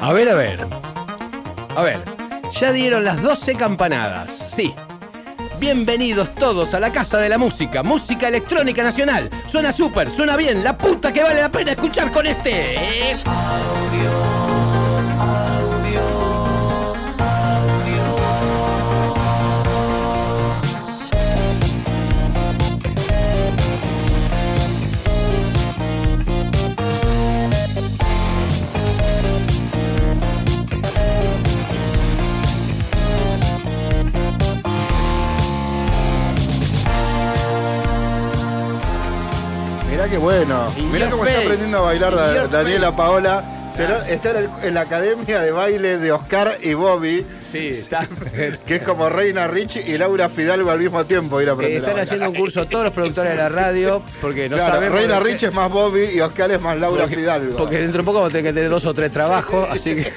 A ver, a ver. A ver. Ya dieron las 12 campanadas. Sí. Bienvenidos todos a la Casa de la Música, Música Electrónica Nacional. Suena súper, suena bien, la puta que vale la pena escuchar con este. Mirá qué bueno. Mirá cómo está aprendiendo a bailar Da- Daniela Paola. Está en, la academia de baile de Oscar y Bobby, Sí, está. que es como Reina Rich y Laura Fidalgo al mismo tiempo. Ir a Eh, aprender a están haciendo un curso todos los productores de la radio porque no Claro, sabemos. Reina Rich es más Bobby y Oscar es más Laura porque, Fidalgo. porque dentro de poco vamos a tener que tener dos o tres trabajos, así que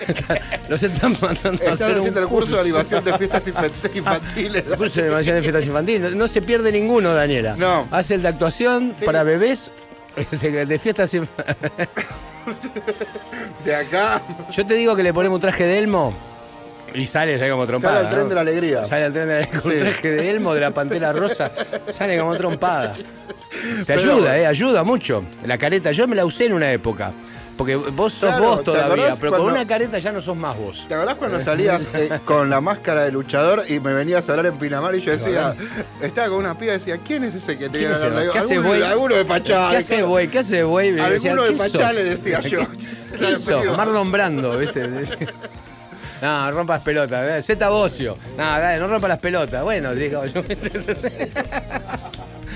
los están mandando a Están hacer un haciendo el curso de animación de fiestas infant- infantiles. El curso de animación de fiestas infantiles. No, no se pierde ninguno, Daniela. No. Hace el de actuación Sí. para bebés. de fiestas infantiles. De acá Yo te digo que le ponemos un traje de Elmo y sale, sale como trompada. sale el tren ¿no? de la alegría. Sale al tren de la con Sí. un traje de Elmo de la pantera rosa. Sale como trompada. Te Pero- ayuda, eh, ayuda mucho. La careta, yo me la usé en una época. Porque vos sos Claro, vos ¿te todavía, pero con cuando- una careta ya no sos más vos. ¿Te acordás cuando salías eh, con la máscara de luchador y me venías a hablar en Pinamar y yo decía, estaba con una piba y decía, ¿quién es ese que te ¿Quién es viene a hablar? ¿Qué hace, güey? alguno de Pachá. ¿Qué hace, güey? ¿Qué hace, güey? Alguno de ¿quién Pachá le decía yo. ¿Quién sos? Marlon Brando, ¿viste? No, rompas pelotas. ¿eh? Z Bocio. No, no rompas las pelotas. Bueno, digo yo.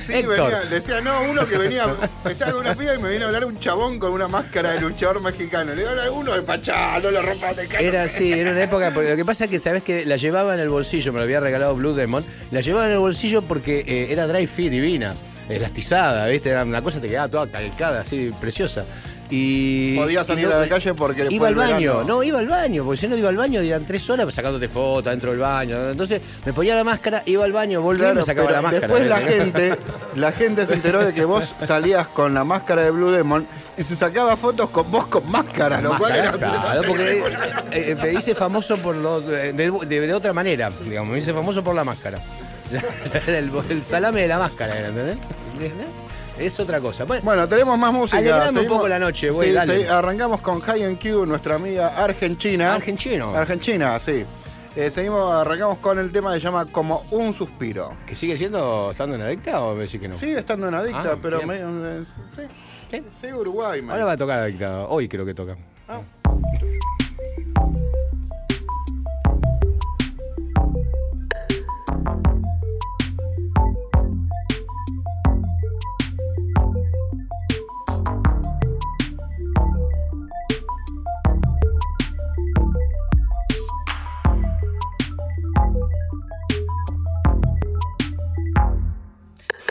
Sí, venía, decía, no, uno que venía, estaba con una piba y me viene a hablar un chabón con una máscara de luchador mexicano. Le digo, alguno de Pachá, no lo rompas de cara. Era así, era una época. Porque lo que pasa es que, ¿sabes que La llevaba en el bolsillo, me lo había regalado Blue Demon. La llevaba en el bolsillo porque eh, era dry fit divina, elastizada, ¿viste? Era una cosa que te quedaba toda calcada, así, preciosa. Y. Podía y salir no- a la calle porque después Iba al baño, no, iba al baño, porque si no iba al baño eran tres horas sacándote fotos dentro del baño. Entonces me ponía la máscara, iba al baño, volvía y me sacaba la máscara. después la gente, la gente se enteró de que vos salías con la máscara de Blue Demon y se sacaba fotos con vos con máscara, lo cual era claro, porque eh, eh, me hice famoso por lo, de, de- de otra manera, digamos, me hice famoso por la máscara. El, el salame de la máscara, ¿entendés? Es otra cosa. Bueno, Bueno, tenemos más música. Alegrame un poco la noche, güey, Sí, dale. sí, arrancamos con High Q, nuestra amiga argentina. argentino, Argentina, sí. Eh, seguimos, arrancamos con el tema que se llama Como un suspiro. que sigue siendo estando en adicta o me decís que no? Sigue estando en adicta, Ah, pero bien. medio- eh, sí, Uruguay, man. Ahora va a tocar adicta, hoy creo que toca. Ah.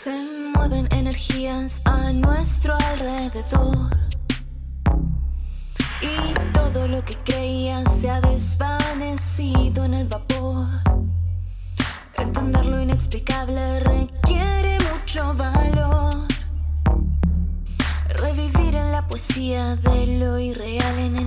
Se mueven energías a nuestro alrededor. Y todo lo que creía se ha desvanecido en el vapor. Entender lo inexplicable requiere mucho valor. Revivir en la poesía de lo irreal en el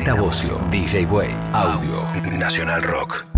Z Bocio, DJ Way, Audio, Nacional Rock.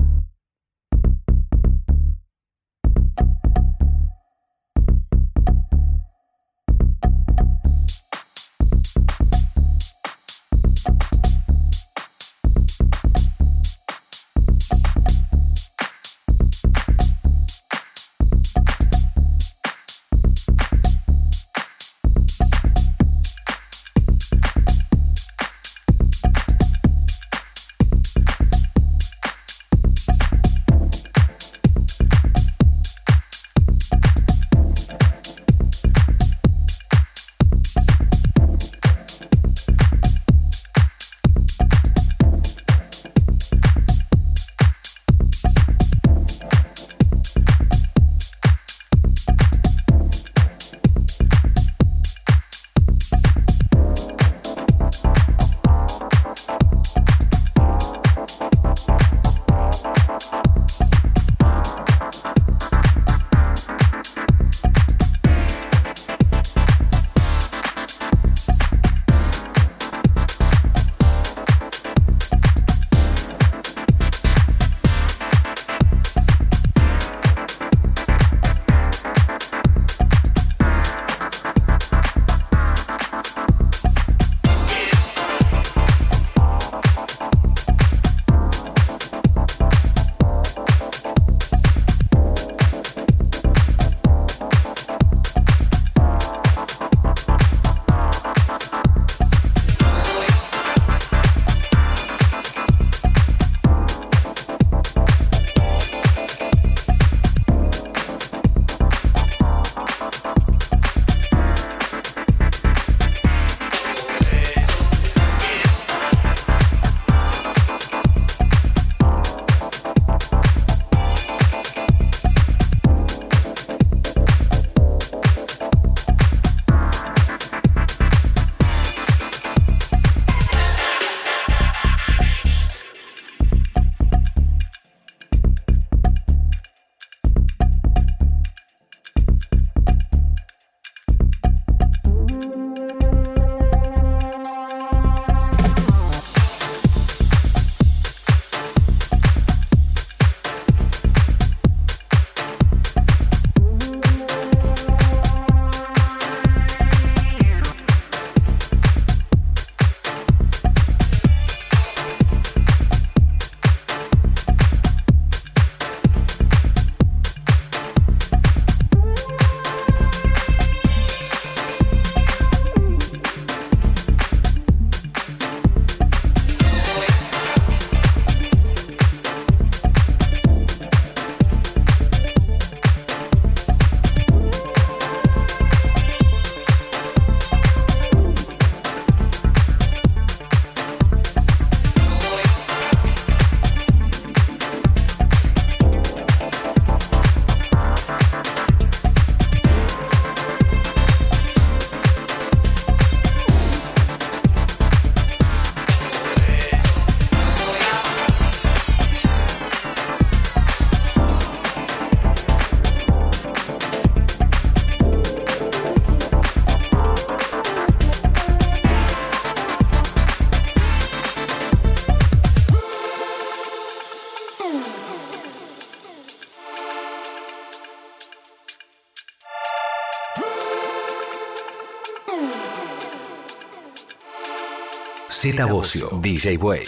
Bocio, DJ Way.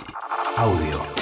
Audio.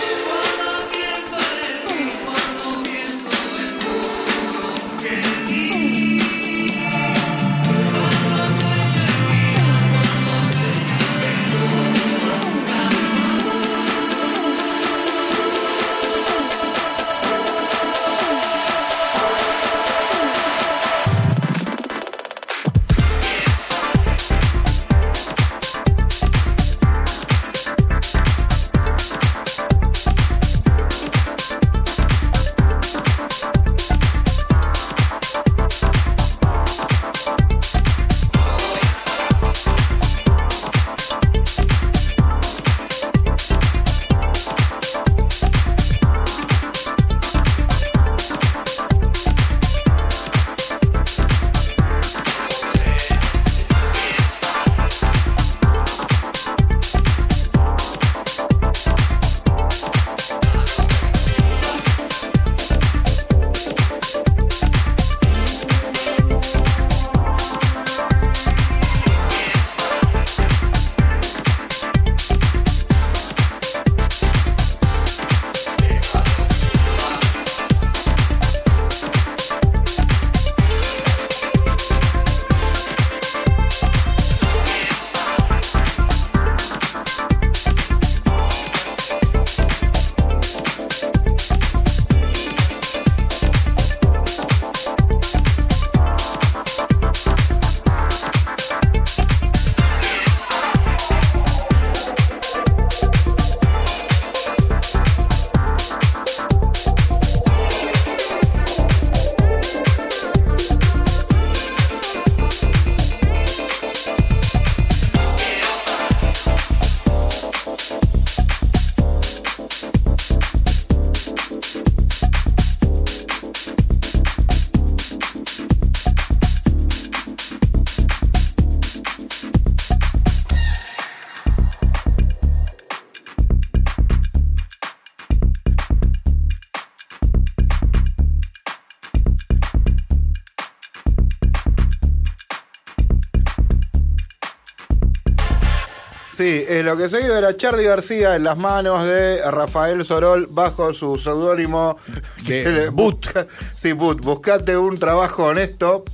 Sí, eh, lo que se vio era Charlie García en las manos de Rafael Sorol bajo su seudónimo De Boot. Sí, Boot. Buscate un trabajo honesto.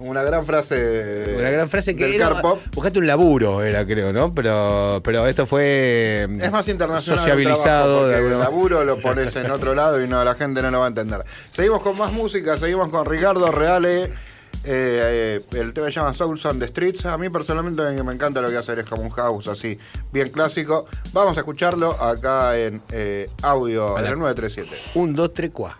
Una gran frase. Una gran frase que del era, Carpop. buscate un laburo, era creo, ¿no? Pero, pero esto fue Es más internacional. un sociabilizado trabajo, de el laburo lo pones en otro lado y no la gente no lo va a entender. Seguimos con más música, seguimos con Ricardo Reale. Eh, eh, el tema se llama Souls on the Streets. A mí personalmente me encanta lo que hace, es como un house así, bien clásico. Vamos a escucharlo acá en eh, audio, en el 937. Un, dos, tres, cuá.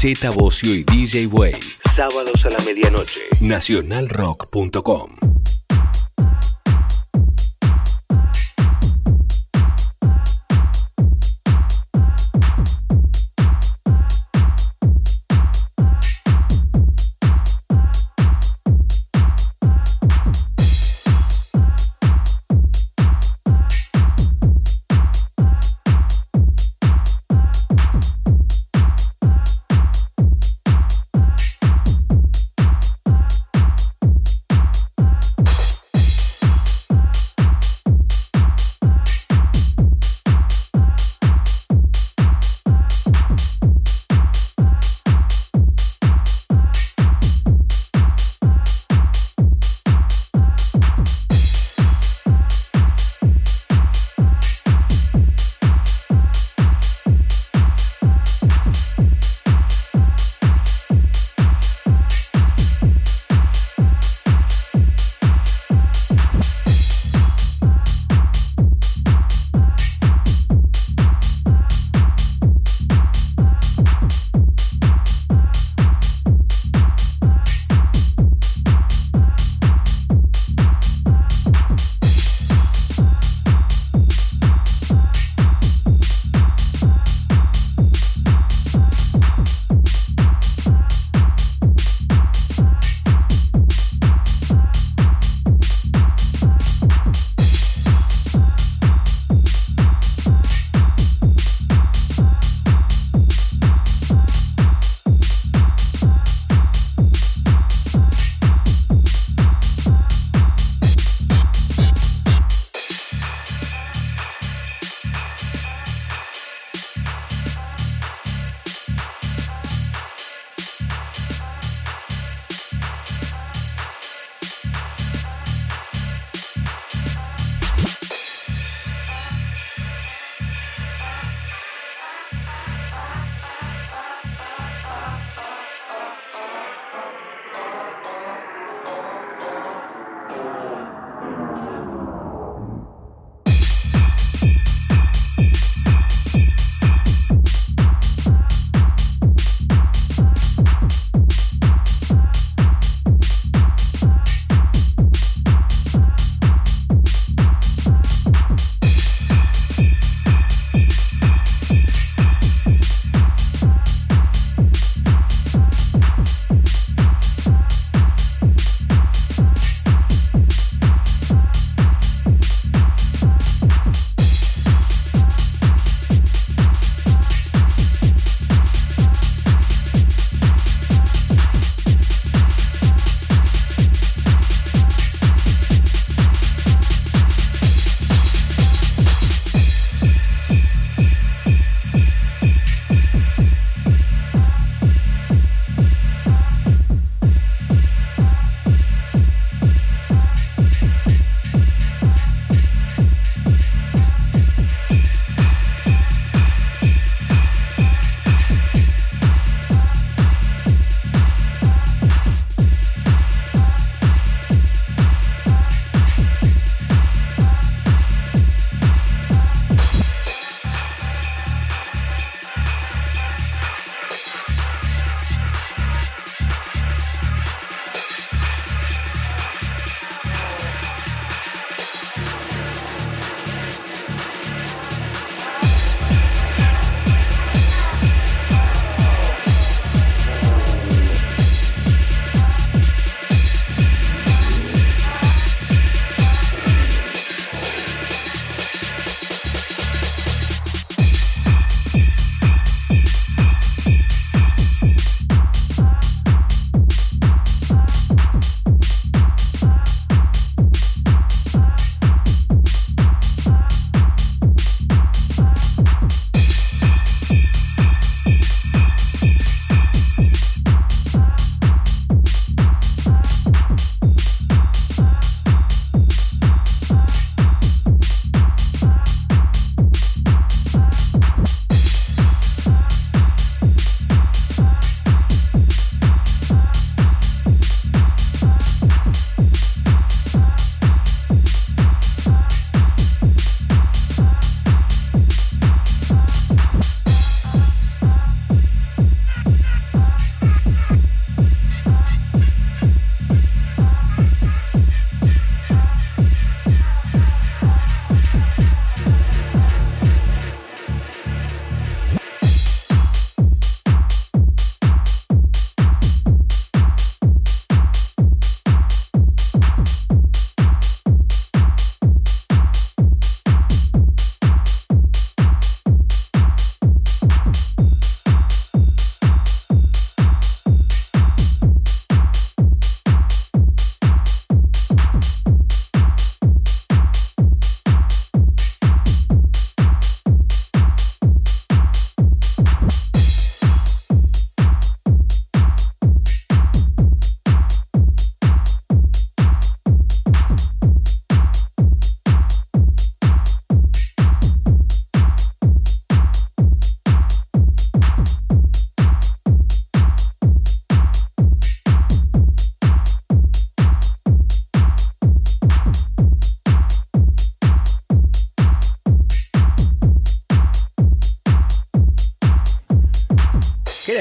Z Bocio y DJ Way. Sábados a la medianoche. Nacionalrock.com.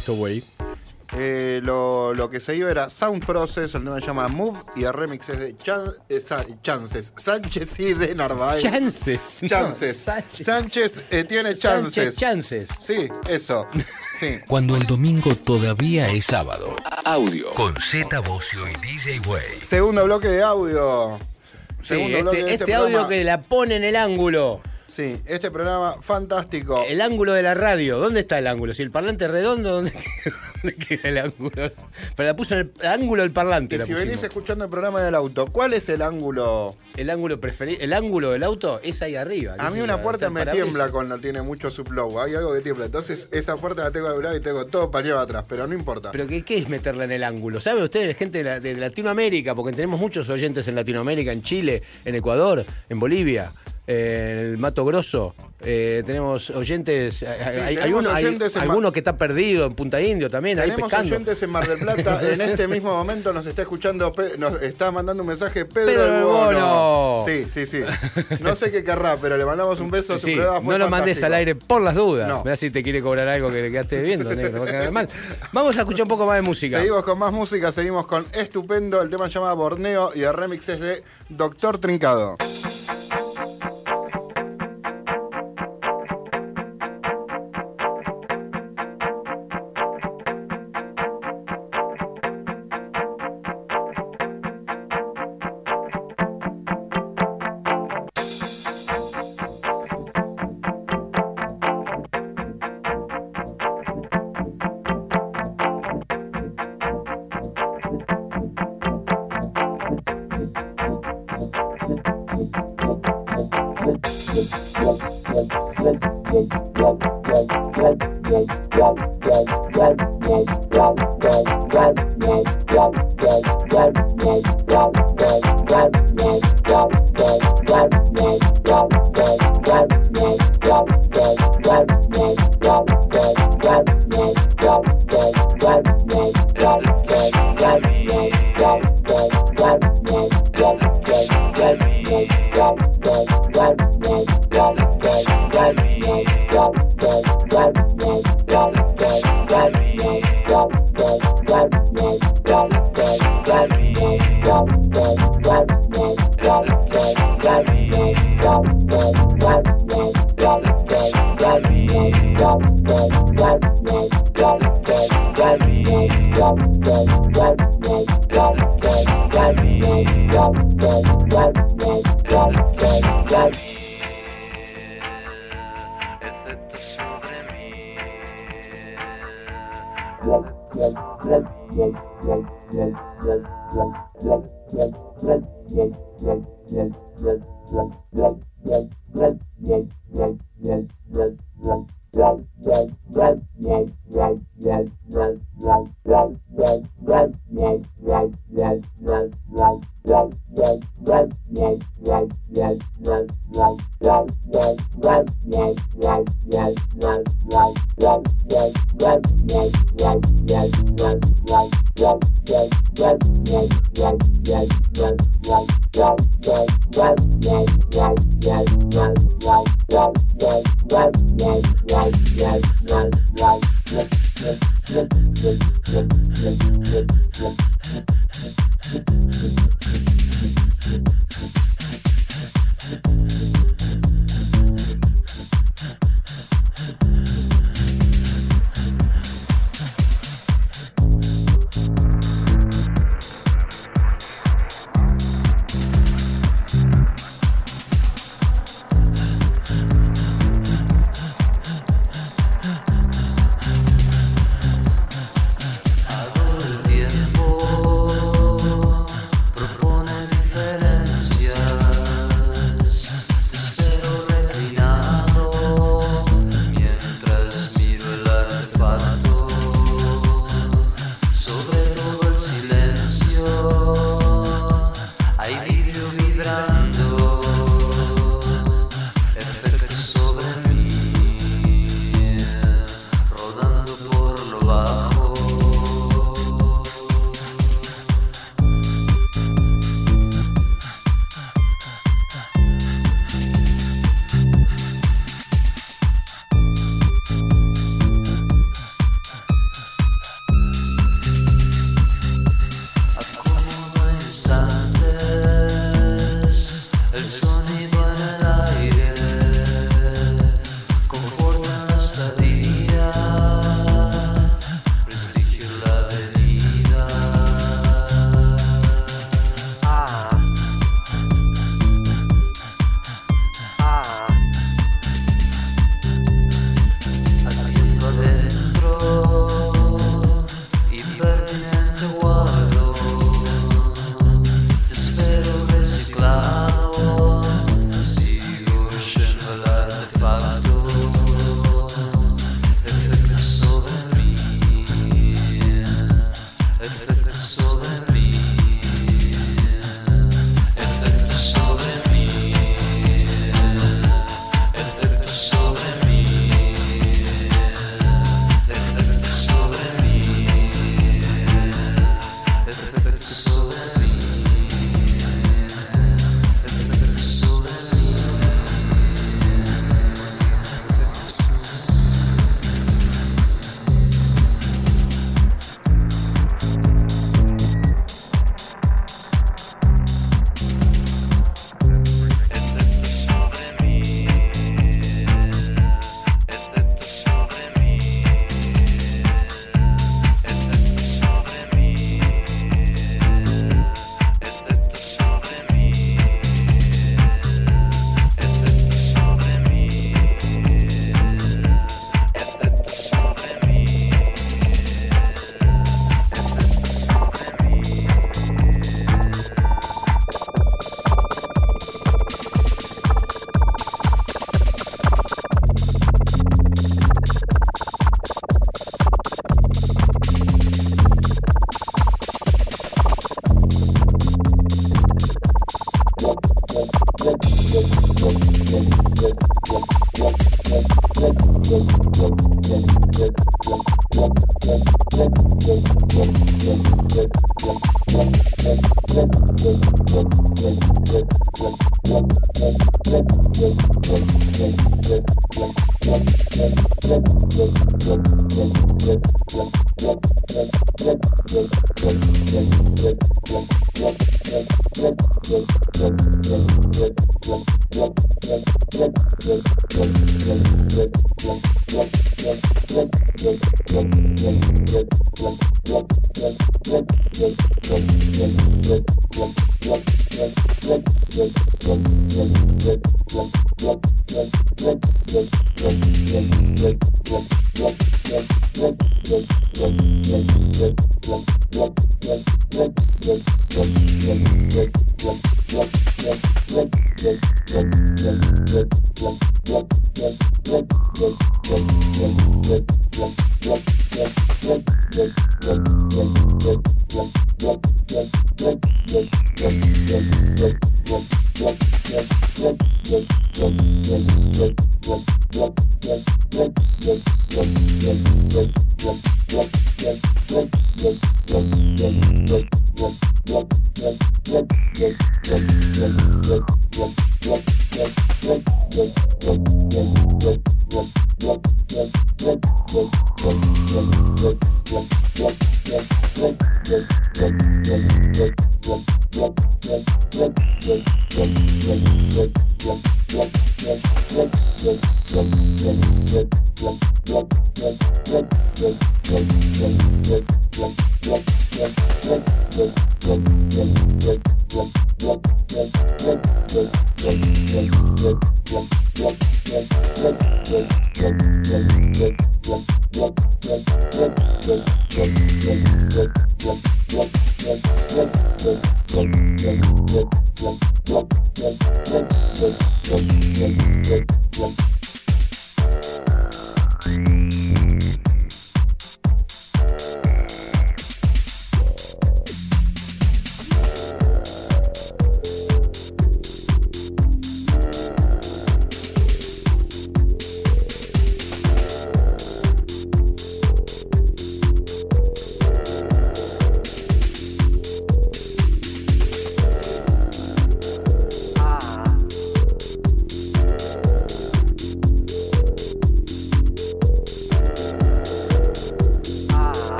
esto, güey? Eh, lo, lo que se dio era Sound Process, el tema se llama Move y el remix es de Chan- eh, Sa- Chances. Sánchez y de Narváez. Chances. Chances. No, Sánchez. Sánchez eh, tiene Sánchez chances. Chances. Sí, eso. Sí. Cuando el domingo todavía es sábado. Audio. Con Z Bocio y DJ Way. Segundo bloque de audio. Sí, Segundo este, este este, audio programa. que la pone en el ángulo. Sí, este programa fantástico. El ángulo de la radio. ¿Dónde está el ángulo? Si el parlante es redondo, ¿dónde, dónde queda el ángulo? Pero la puso en el ángulo del parlante. Y si pusimos. venís escuchando el programa del auto, ¿cuál es el ángulo? El ángulo preferido, el ángulo del auto es ahí arriba. A mí una puerta me tiembla cuando tiene mucho sublow. Hay algo que tiembla. Entonces esa puerta la tengo a un lado y tengo todo pañado atrás, pero no importa. Pero ¿qué, qué es meterla en el ángulo? ¿Saben ustedes, gente de, la- de Latinoamérica? Porque tenemos muchos oyentes en Latinoamérica, en Chile, en Ecuador, en Bolivia, eh, en el Mato Grosso. Eh, tenemos oyentes. hay hay, tenemos uno, oyentes alguno que está perdido en Punta Indio también, ahí Tenemos pescando. oyentes en Mar del Plata. En este mismo momento nos está escuchando, nos está mandando un mensaje Pedro, Pedro el Bono. Sí, sí, sí. No sé qué querrá, pero le mandamos un beso. Su Sí, programa no lo mandes al aire por las dudas. No. Mirá si te quiere cobrar algo que le quedaste viendo, negro, va a quedar mal. Vamos a escuchar un poco más de música. Seguimos con más música, seguimos con Estupendo. El tema se llama Borneo y el remix es de Doctor Trincado. Yeah.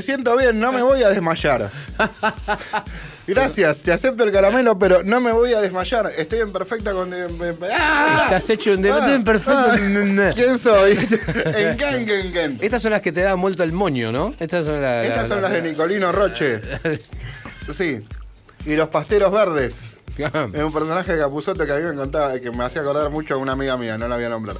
Me siento bien, no me voy a desmayar. Gracias, te acepto el caramelo, pero no me voy a desmayar. Estoy en perfecta con. ¡Ah! Estás hecho un Ah, de perfecto. ah, ¿Quién soy? en Ken, Ken, Ken. Estas son las que te dan vuelto el moño, ¿no? Estas son, la- Estas la- son la- las de Nicolino Roche. Sí. Y los pasteros verdes. Es un personaje de Capuzoto que a mí me contaba, que me hacía acordar mucho a una amiga mía, no la voy a nombrar.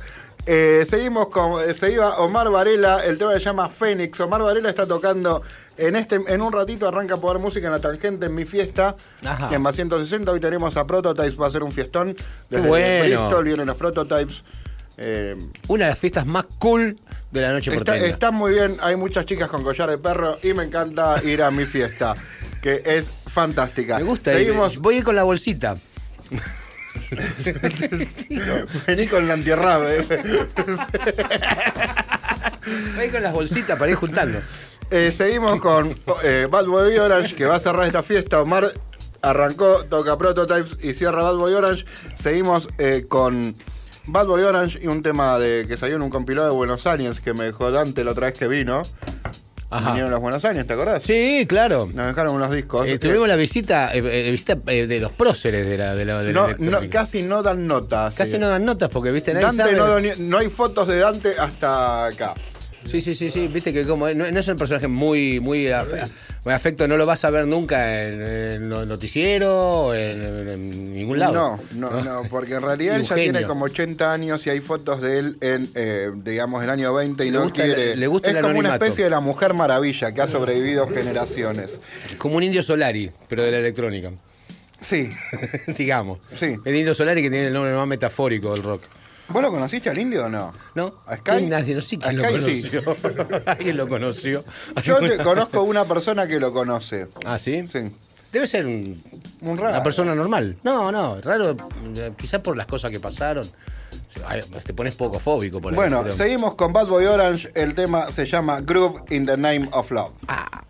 Eh, seguimos con. eh, se iba Omar Varela, el tema se llama Fénix. Omar Varela está tocando. En este en un ratito arranca a poder música en la tangente en mi fiesta. Ajá. En más 160. Hoy tenemos a Prototypes, va a ser un fiestón. Desde bueno. Bristol vienen los Prototypes. Eh, Una de las fiestas más cool de la noche Está, porteña. está muy bien, hay muchas chicas con collar de perro y me encanta ir a mi fiesta, que es fantástica. Me gusta. ir. Seguimos, Voy a ir con la bolsita. vení con la antierrabe. Voy a ir con las bolsitas para ir juntando. Eh, seguimos con eh, Bad Boy Orange, que va a cerrar esta fiesta. Omar arrancó, toca Prototypes y cierra Bad Boy Orange. Seguimos eh, con Bad Boy Orange y un tema de que salió en un compilado de Buenos Aires que me dejó Dante la otra vez que vino. Ajá. Vinieron los Buenos Aires, ¿te acordás? Sí, claro. Nos dejaron unos discos. Eh, tuvimos la visita, eh, eh, visita eh, de los próceres de la, de la, de la No, casi no dan notas. Casi eh. no dan notas porque, viste, nadie Dante sabe. no, doni- no hay fotos de Dante hasta acá. Sí, sí, sí, sí, viste que como no, no es un personaje muy, muy, afe- muy afecto, no lo vas a ver nunca en, en los noticieros, en, en- ningún lado. No, no, no, porque en realidad él ya tiene como 80 años y hay fotos de él en, eh, digamos, el año 20 y Le no gusta quiere. le gusta es el como una especie de la mujer maravilla que ha sobrevivido generaciones. Como un indio Solari, pero de la electrónica. Sí. Digamos. Sí. El indio Solari que tiene el nombre más metafórico del rock. ¿Vos lo conociste al indio o no? ¿No? ¿A Sky? Nadie, no sé quién lo Sky sí. conoció. Alguien lo conoció. Yo te conozco una persona que lo conoce. Ah, ¿sí? Sí. Debe ser un- Un raro. una persona normal. No, no, raro, quizás por las cosas que pasaron. Ay, Te pones poco fóbico por ahí, Bueno, seguimos con Bad Boy Orange. El tema se llama Groove in the Name of Love. Ah,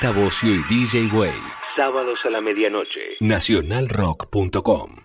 Bocio y DJ Way. Sábados a la medianoche. Nacionalrock.com.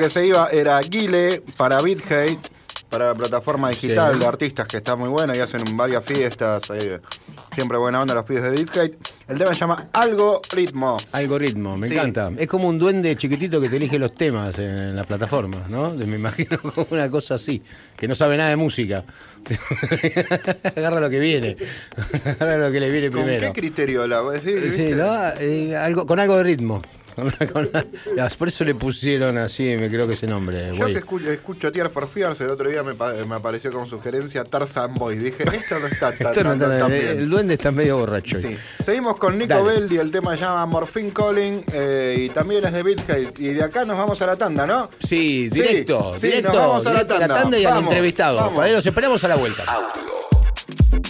que se iba era Guile para BitHate, para la plataforma digital Sí. de artistas que está muy buena y hacen varias fiestas. eh, siempre buena onda los pibes de BitHate. El tema se llama Algoritmo. Algoritmo, me Sí. encanta. Es como un duende chiquitito que te elige los temas en las plataformas, ¿no? Me imagino como una cosa así, que no sabe nada de música. Agarra lo que viene. Agarra lo que le viene ¿Con primero. qué criterio la voy a decir? Sí? ¿no? Eh, algo, con algo de ritmo. Con- con- por eso le pusieron así, me creo que ese nombre. Yo güey. que escucho, escucho Tear for Fears, el otro día me, pa- me apareció como sugerencia Tarzan Boy. Dije, esto no está tan, no bien. el duende está medio borracho. Sí. Seguimos con Nico Dale. Beldi, el tema se llama Morphine Calling eh, y también es de BitHate. Y de acá nos vamos a la tanda, ¿no? Sí, directo, sí, directo. nos vamos a la directo tanda. y al Vamos, entrevistado. vamos. Para ahí los esperamos a la vuelta. Thank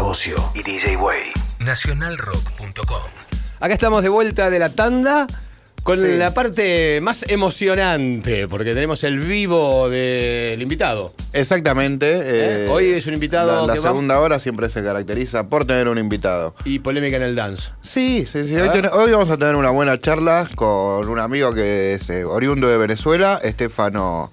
Bocio y DJ Way. Nacionalrock.com. Acá estamos de vuelta de la tanda con Sí. la parte más emocionante, porque tenemos el vivo del invitado. Exactamente. ¿Eh? eh, Hoy es un invitado La, la que va- segunda hora siempre se caracteriza por tener un invitado. Y polémica en el dance. Sí, sí, sí. A Hoy, ten- hoy vamos a tener una buena charla con un amigo que es eh, oriundo de Venezuela, Estefano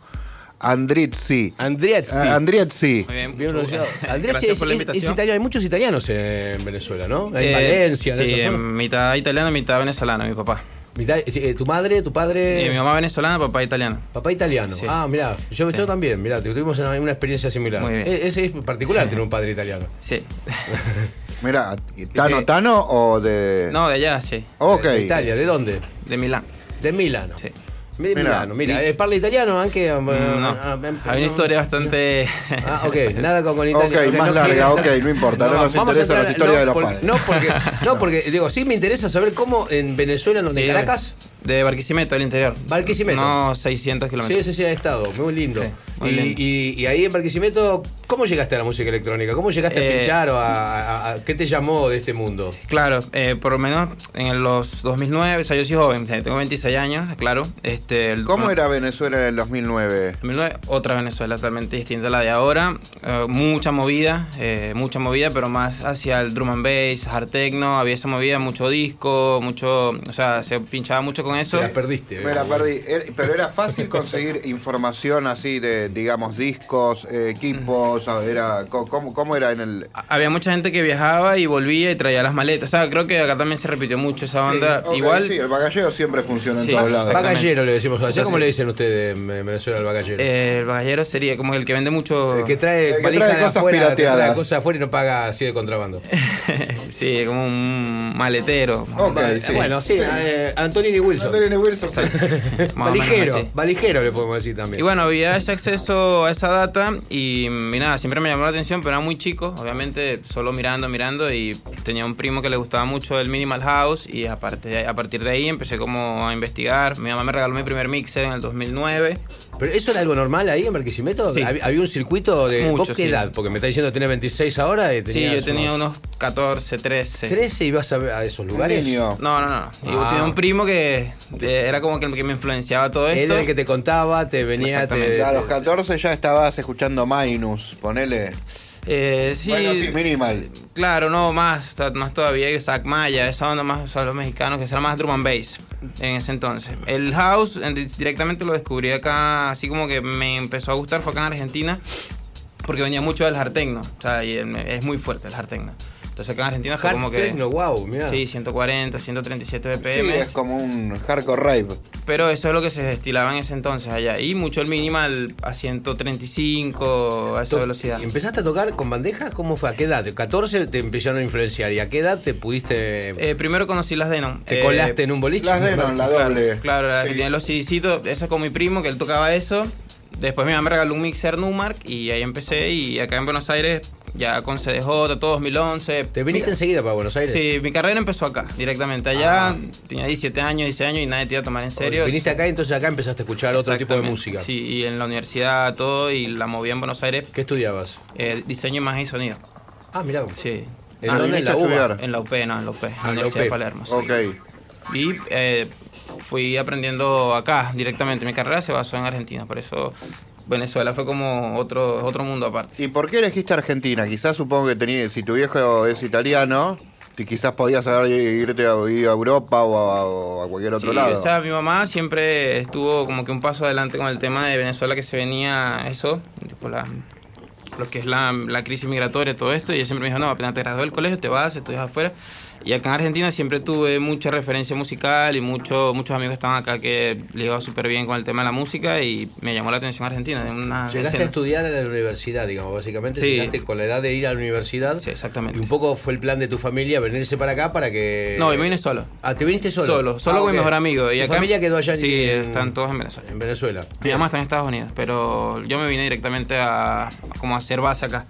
Andrizzi. Andrietzi. Ah, Andrietzi. Muy bien. Bien pronunciado. Andrietzi es, por la es- italiano. Hay muchos italianos en Venezuela, ¿no? En Eh, Valencia, en Sí, esa zona. en mitad italiano, mitad venezolano, mi papá. Eh, tu madre, tu padre. Y mi mamá venezolana, papá italiano. Papá italiano. Sí. Ah, mira, yo, yo también, mira, tuvimos una, una experiencia similar. Muy bien. Eh, Es, es particular tener un padre italiano. Sí. Mira, ¿Tano Eh, Tano o de.? No, de allá, sí. Ok. De Italia, ¿de dónde? De Milán. De Milano. Sí. Mira, Milano, mira, y- eh, parla italiano anche. eh, No, ah, hay una no. historia bastante... Ah, ok, nada con, con Ok, italiano. más no larga, ok, no importa, no nos vamos a interesan las historias no, de los por- padres. No porque, no, porque, digo, sí me interesa saber cómo en Venezuela, donde Sí, Caracas, De Barquisimeto, del interior. Barquisimeto. No, 600 sí, kilómetros. sí, sí, ha estado, muy lindo. Sí, y, lindo. y- y ahí en Barquisimeto, ¿cómo llegaste a la música electrónica? ¿Cómo llegaste a Eh, pinchar o a, a- a- qué te llamó de este mundo? Claro, eh, por lo menos en los 2009, o sea, yo soy joven, tengo 26 años, claro. Este, el- ¿Cómo era Venezuela en el 2009? 2009, otra Venezuela totalmente distinta a la de ahora. Eh, mucha movida, eh, mucha movida, pero más hacia el drum and bass, hard techno. Había esa movida, mucho disco, mucho. O sea, se pinchaba mucho con eso. Te la perdiste. Me la perdí. Er- Pero era fácil conseguir información así de, digamos, discos, eh, equipos. Era, ¿cómo, ¿Cómo era en el.? Ha- Había mucha gente que viajaba y volvía y traía las maletas. O sea, creo que acá también se repitió mucho esa onda. Ok, Igual. Sí, el bagallero siempre funciona en Sí, todos lados. Bagallero le decimos. ¿Así cómo le dicen ustedes en Venezuela al bagallero? eh, el bagallero sería como el que vende mucho. el que trae, el que valija trae de cosas afuera, te trae pirateadas. cosas afuera y no paga así de contrabando. sí, como un maletero. Sí. Bueno, sí, eh, Antonini Wilson. Wilson. Valijero, valijero le podemos decir también. Y bueno, había ese acceso a esa data y, y nada, siempre me llamó la atención, pero era muy chico, obviamente, solo mirando, mirando y tenía un primo que le gustaba mucho el Minimal House y aparte, a partir de ahí empecé como a investigar. Mi mamá me regaló mi primer mixer en el 2009. Pero eso era algo normal ahí en Barquisimeto. Sí. Había, había un circuito de. Mucho, ¿Vos qué sí. edad? Porque me está diciendo que tenés 26 ahora. y Sí, yo tenía unos 14, 13. 13 y ibas a, a esos lugares. niño. No, no, no. Y yo Ah. tenía un primo que era como que el que me influenciaba todo Él esto. era el que te contaba, te venía. Te. A los 14 ya estabas escuchando Minus, ponele. Eh, sí, Bueno, sí, minimal. Claro, no, más, más todavía que Zack Maya, esa onda más, o sea, los mexicanos, que era más drum and bass en ese entonces. El house en- directamente lo descubrí acá, así como que me empezó a gustar, fue acá en Argentina, porque venía mucho del hard techno, o sea, y es muy fuerte el hard techno. Entonces acá en Argentina fue como que... techno, wow, mirá. Sí, 140, 137 Sí, BPM. es como un hardcore rave. Pero eso es lo que se destilaba en ese entonces allá. Y mucho el minimal a 135, a esa To- velocidad. ¿Y ¿Empezaste a tocar con bandejas? ¿Cómo fue? ¿A qué edad? ¿De 14 te empezaron a influenciar? ¿Y a qué edad te pudiste. Eh, primero conocí las Denon. te Eh, colaste en un boliche? Las Denon, la Claro, doble. Claro, la que Sí. tiene los CDcitos, esa con mi primo, que él tocaba eso. Después mi mamá me regaló un mixer Numark y ahí empecé. Y acá en Buenos Aires, ya con CDJ, todo 2011. ¿Te viniste enseguida para Buenos Aires? Sí, mi carrera empezó acá, directamente. Allá Ah. tenía 17 años, 16 años y nadie te iba a tomar en serio. Viniste acá y entonces acá empezaste a escuchar otro tipo de música. Sí, y en la universidad todo, y la movía en Buenos Aires, ¿Qué estudiabas? eh, diseño, imagen y sonido. Ah, mirá. Sí. ¿En Ah, dónde? ¿En la UBA? En la UP, no, en la UP, en Ah, la en la Universidad de. Palermo. sí. Ok. Y eh, fui aprendiendo acá directamente. Mi carrera se basó en Argentina, por eso Venezuela fue como otro, otro mundo aparte. ¿Y por qué elegiste Argentina? Quizás supongo que tenías, si tu viejo es italiano, y quizás podías haber irte a, ir a Europa o a, o a cualquier otro Sí, lado. o sea, mi mamá siempre estuvo como que un paso adelante con el tema de Venezuela que se venía eso, la, lo que es la, la crisis migratoria, todo esto, y ella siempre me dijo, no, apenas te gradúas del colegio, te vas, estudias afuera. Y acá en Argentina siempre tuve mucha referencia musical y mucho, muchos amigos que estaban acá que le iba súper bien con el tema de la música y me llamó la atención Argentina. Una Llegaste a estudiar en la universidad, digamos, básicamente. Sí. Llegaste con la edad de ir a la universidad. Sí, exactamente. Y un poco fue el plan de tu familia venirse para acá para que. No, yo me vine solo. Ah, ¿te viniste solo? Solo, solo Ah, con mi mejor amigo. Y ¿Tu acá, familia quedó allá en, Sí, están todos en Venezuela. en Venezuela. Mi mamá está en Estados Unidos, pero yo me vine directamente a, a como a hacer base acá.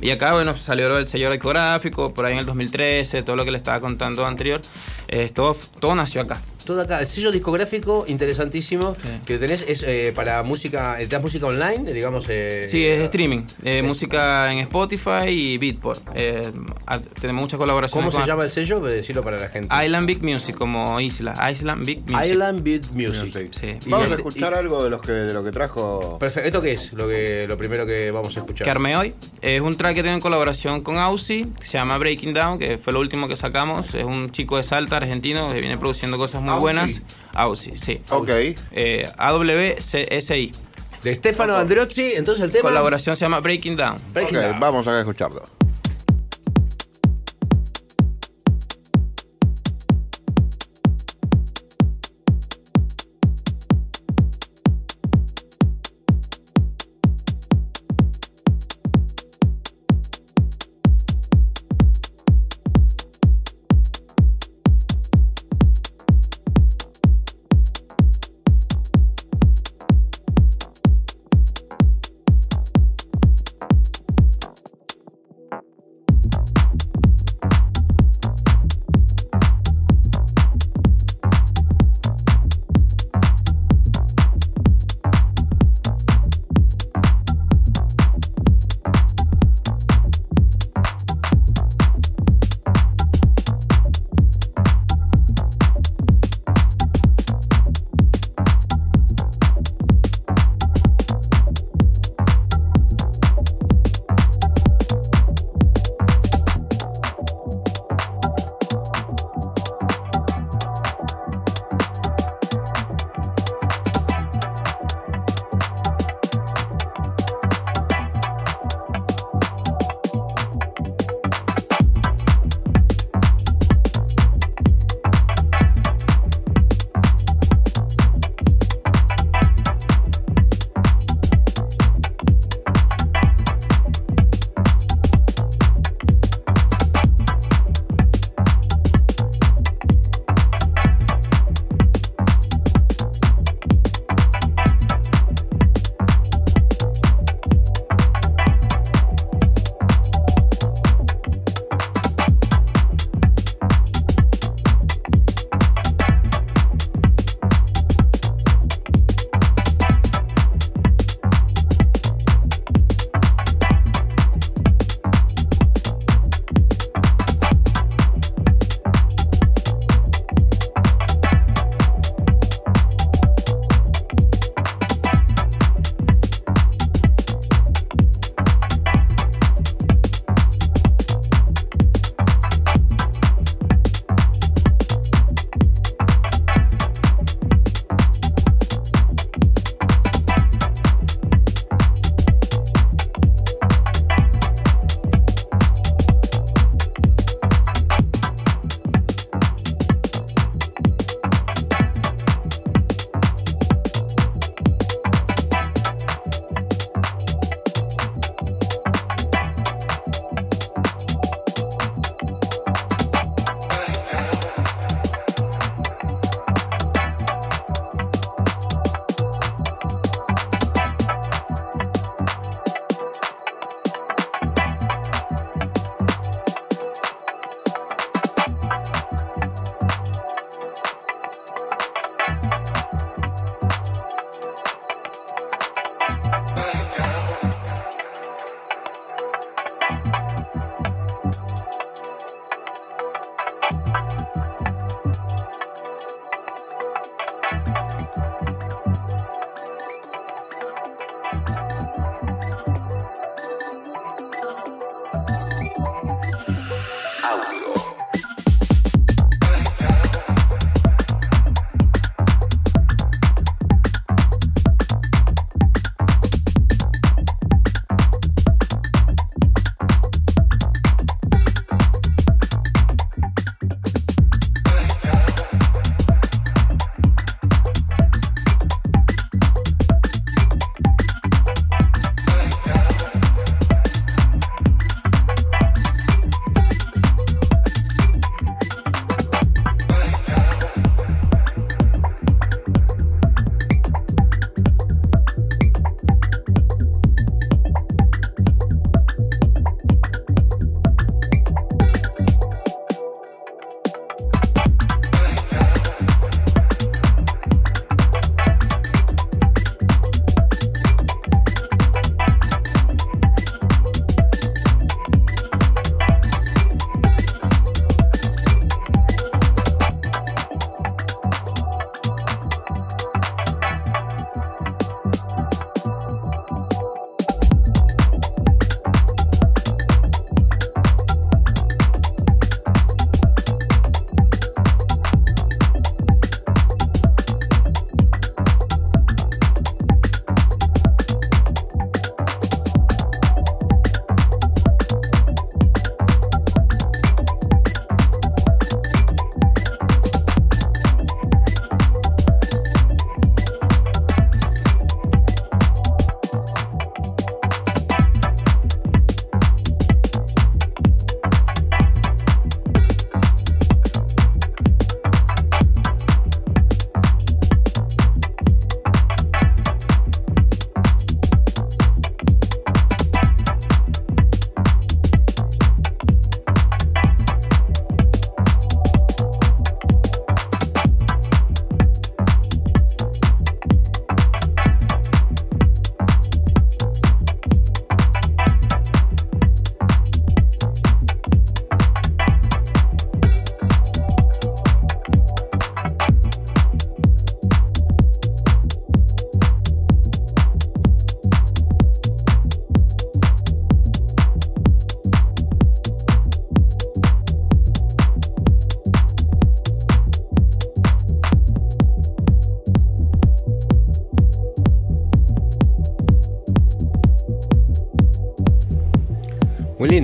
Y acá, bueno, salió del sello discográfico, por ahí en el 2013, todo lo que le estaba contando anterior. eh, todo, todo nació acá. Todo acá. El sello discográfico interesantísimo Sí. que tenés es eh, para música. ¿Te das música online? Digamos. eh, Sí, es streaming. Eh, música en Spotify y Beatport. Eh, a- tenemos muchas colaboraciones ¿Cómo se llama el sello? Voy a decirlo para la gente. Island Big Music, como isla. Island Big Music. Island Beat Music. Sí. Y Vamos a este- escuchar y- algo de, los que, de lo que trajo. Perfecto. ¿Esto qué es? Lo, que, lo primero que vamos a escuchar. que armé hoy. Es un track que tiene en colaboración con Aussie, que se llama Breaking Down, que fue lo último que sacamos. Es un chico de Salta, argentino, que viene produciendo cosas muy Buenas. Aussie, sí. Ok. Eh, AWCSI. De Stefano Andreozzi, entonces el tema. Colaboración se llama Breaking Down. Breaking Down. vamos a escucharlo.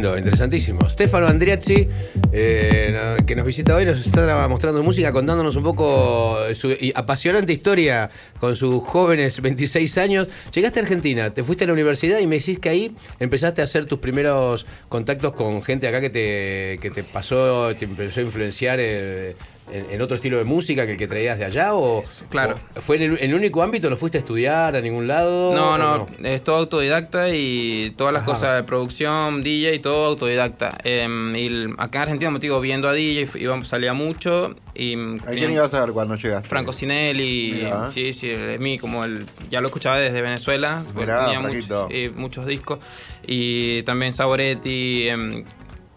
Lindo, interesantísimo. Stefano Andriazzi, eh, que nos visita hoy, nos está mostrando música, contándonos un poco su y- apasionante historia con sus jóvenes 26 años. Llegaste a Argentina, te fuiste a la universidad y me decís que ahí empezaste a hacer tus primeros contactos con gente acá que te, que te pasó, te empezó a influenciar eh, en, en otro estilo de música que el que traías de allá. O, Claro. o ¿Fue en el, único ámbito? ¿No fuiste a estudiar a ningún lado? No, no, es todo autodidacta y todas las Ajá. cosas de producción, DJ, todo autodidacta. Em, y acá en Argentina, como te digo, viendo a DJ, íbamos, salía mucho y... mm, ¿A quién ibas a ver cuando llegaste? Franco Sinelli, Mirá. sí, sí, es mi como el, ya lo escuchaba desde Venezuela, Mirá, tenía muchos, eh, muchos discos, y también Saboretti, em,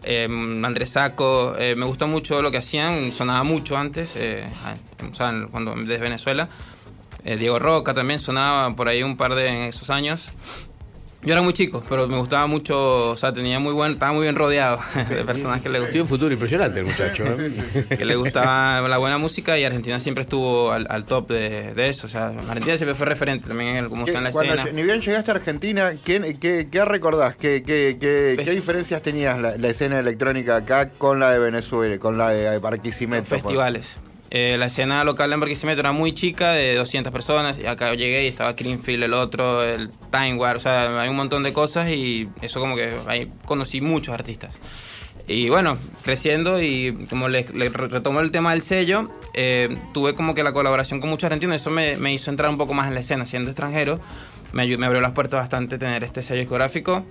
em, Andrés Saco, eh, me gustó mucho lo que hacían, sonaba mucho antes, eh, o sea, cuando desde Venezuela, Eh, Diego Roca también sonaba por ahí un par de en esos años. Yo era muy chico, pero me gustaba mucho, o sea, tenía muy buen, estaba muy bien rodeado de personas que le Tiene gustaban un futuro impresionante el muchacho. ¿eh? que le gustaba la buena música y Argentina siempre estuvo al, al top de, de eso. O sea, Argentina siempre fue referente también en el cómo ¿Qué- está en la escena. ni bien llegaste a Argentina, ¿qué, qué, qué recordás? ¿Qué, qué, qué, qué diferencias tenías la, la escena electrónica acá con la de Venezuela, con la de Barquisimeto? festivales. Eh, la escena local en Barquisimeto era muy chica, de 200 personas, y acá llegué y estaba Greenfield, el otro, el Time War, o sea, hay un montón de cosas y eso como que ahí conocí muchos artistas. Y bueno, creciendo y como le, le re- retomo el tema del sello, eh, tuve como que la colaboración con muchos argentinos, eso me, me hizo entrar un poco más en la escena, siendo extranjero, me, me abrió las puertas bastante tener este sello discográfico,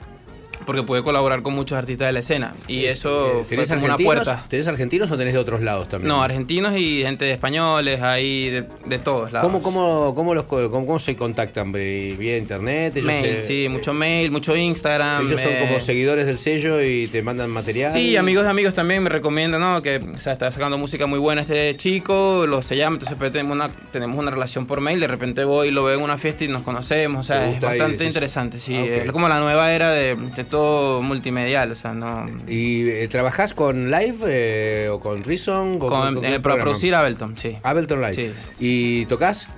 porque pude colaborar con muchos artistas de la escena, y eso Eh, fue ¿Tenés como una argentinos, puerta. ¿Tenés argentinos o tenés de otros lados también? No, argentinos y gente de españoles, ahí de, de todos lados. ¿Cómo, cómo, cómo, los, cómo, cómo se contactan? ¿Vía internet? Ellos, Mail, eh, sí, eh, mucho mail, mucho Instagram. Ellos son eh, como seguidores del sello y te mandan material. Sí, amigos de amigos también me recomiendan, ¿no? Que o sea, está sacando música muy buena este chico, lo se llama, entonces pues, tenemos una, tenemos una relación por mail, de repente voy y lo veo en una fiesta y nos conocemos, o ¿Te sea, es bastante interesante, sí, Ah, es como la nueva era de, de todo multimedial, o sea, no... ¿Y eh, trabajás con Live eh, o con Reason? ¿Con, Con, con eh, producir Ableton, sí, Ableton Live. Sí. ¿Y tocas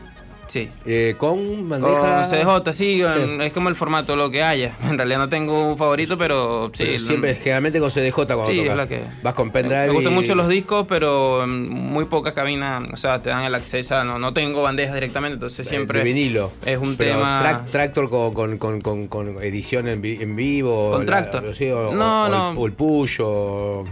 sí. eh, con bandeja? Con CDJ, sí, con- es como el formato lo que haya. En realidad no tengo un favorito, pero sí. Pero siempre, generalmente con CDJ cuando Sí, tocas. es la que. Vas con pendrive Me gustan y- mucho los discos, pero mm, muy pocas cabinas, o sea, te dan el acceso. a- No, no tengo bandejas directamente, entonces siempre. de vinilo. Es un Pero tema. track- Tractor con, con, con, con, con edición en, vi- en vivo. Con la- Tractor. sí, o, No, o no. El, o el push o...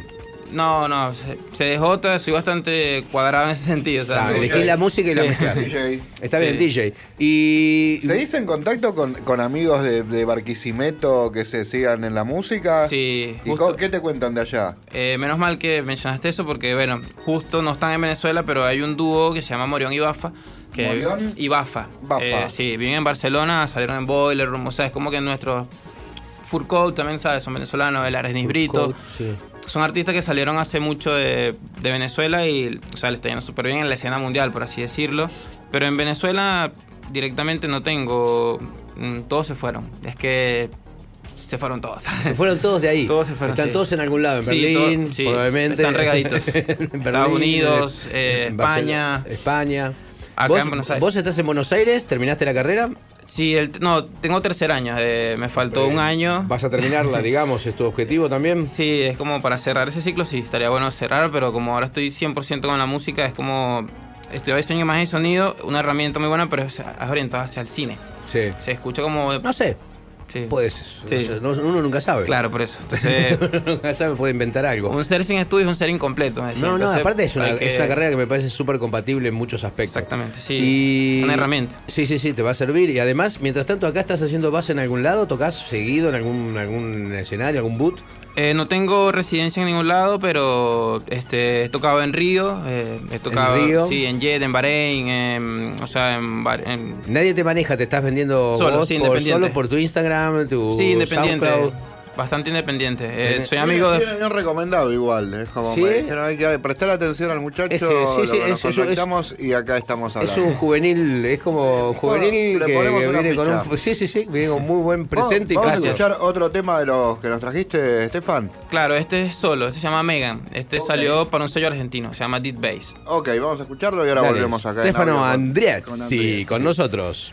No, no, C- CDJ, soy bastante cuadrado en ese sentido. O sea, elegís gusta- la música y la Sí. DJ. Está bien, Sí. DJ. Y... ¿Seguís en contacto con, con amigos de, de Barquisimeto que se sigan en la música? Sí, ¿Y justo- qué te cuentan de allá? Eh, menos mal que mencionaste eso porque, bueno, justo no están en Venezuela, pero hay un dúo que se llama Morión y Bafa. Que, ¿Morión? Y Bafa. Bafa. Eh, sí, viven en Barcelona, salieron en Boiler Room, o sea, es como que nuestros Furcoat también, ¿sabes? Son venezolanos, el Ares Brito. Sí. Son artistas que salieron hace mucho de, de Venezuela y, o sea, le está yendo súper bien en la escena mundial, por así decirlo. Pero en Venezuela directamente no tengo. mm, Todos se fueron. Es que se fueron todos. Se fueron todos de ahí. Todos se fueron, Están sí. todos en algún lado, en Berlín, sí, probablemente. están regaditos. En Estados Unidos, eh, España. España. Acá ¿Vos, en Buenos Aires. vos estás en Buenos Aires, terminaste la carrera, Sí, el, no, tengo tercer año. eh, me faltó un año. vas a terminarla, digamos, es tu objetivo también. Sí, es como para cerrar ese ciclo, sí, estaría bueno cerrar, pero como ahora estoy 100% con la música, es como estudiar diseño, imagen y sonido, una herramienta muy buena, pero es, es orientada hacia el cine. Sí. Se escucha como... No sé, sí. no no- uno nunca sabe. Claro, por eso. Entonces, Uno nunca sabe, puede inventar algo. un ser sin estudio es un ser incompleto. No, no, Entonces, aparte es una, que- es una carrera que me parece súper compatible en muchos aspectos. Exactamente, sí. Y... Una herramienta. Sí, sí, sí, te va a servir. Y además, mientras tanto, acá estás haciendo base en algún lado, tocas seguido en algún, algún escenario, algún boot. Eh, no tengo residencia en ningún lado, pero este, he tocado en Río, eh, he tocado Río? Sí, en Jet, en Bahrein, en- o sea, en, en- Nadie te maneja, te estás vendiendo Solo, vos sí, por, solo por tu Instagram, tu sí, independiente, SoundCloud. Bastante independiente. Eh, soy amigo de... Viene bien recomendado igual. Es como ¿Sí? me dijeron, hay que prestar atención al muchacho. Ese- sí, lo, sí, lo es- es- contactamos y acá estamos Es un juvenil, es como un juvenil que, viene con un... Sí, sí, sí, viene con muy buen Vamos- presente y vamos a gracias. escuchar otro tema de los que nos trajiste, Estefan. Claro, este es solo, este se llama Megan. Este salió para un sello argentino, se llama Deep Bass. Ok, vamos a escucharlo y ahora Dale. volvemos acá. en Stefano audio con- Andriazzi con con, nosotros.